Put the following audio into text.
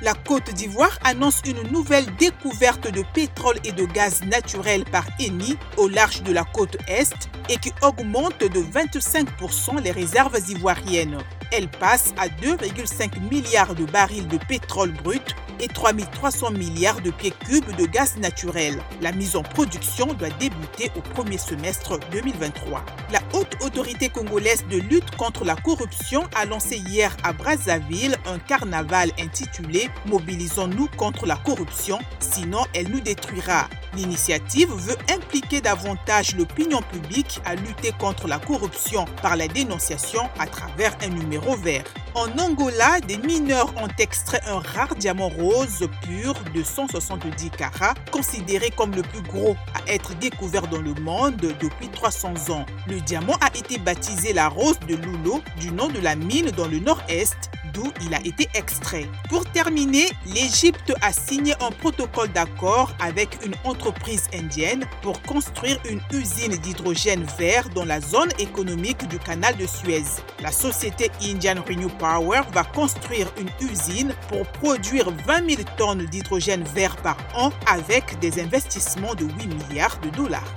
La Côte d'Ivoire annonce une nouvelle découverte de pétrole et de gaz naturel par Eni au large de la côte Est et qui augmente de 25% les réserves ivoiriennes. Elle passe à 2,5 milliards de barils de pétrole brut et 3300 milliards de pieds cubes de gaz naturel. La mise en production doit débuter au premier semestre 2023. La haute autorité congolaise de lutte contre la corruption a lancé hier à Brazzaville un carnaval intitulé Mobilisons-nous contre la corruption, sinon elle nous détruira. L'initiative veut impliquer davantage l'opinion publique à lutter contre la corruption par la dénonciation à travers un numéro vert. En Angola, des mineurs ont extrait un rare diamant rose pur de 170 carats, considéré comme le plus gros à être découvert dans le monde depuis 300 ans. Le diamant a été baptisé la rose de Lulo du nom de la mine dans le nord-est il a été extrait. Pour terminer, l'Égypte a signé un protocole d'accord avec une entreprise indienne pour construire une usine d'hydrogène vert dans la zone économique du canal de Suez. La société Indian Renew Power va construire une usine pour produire 20 000 tonnes d'hydrogène vert par an avec des investissements de 8 milliards de dollars.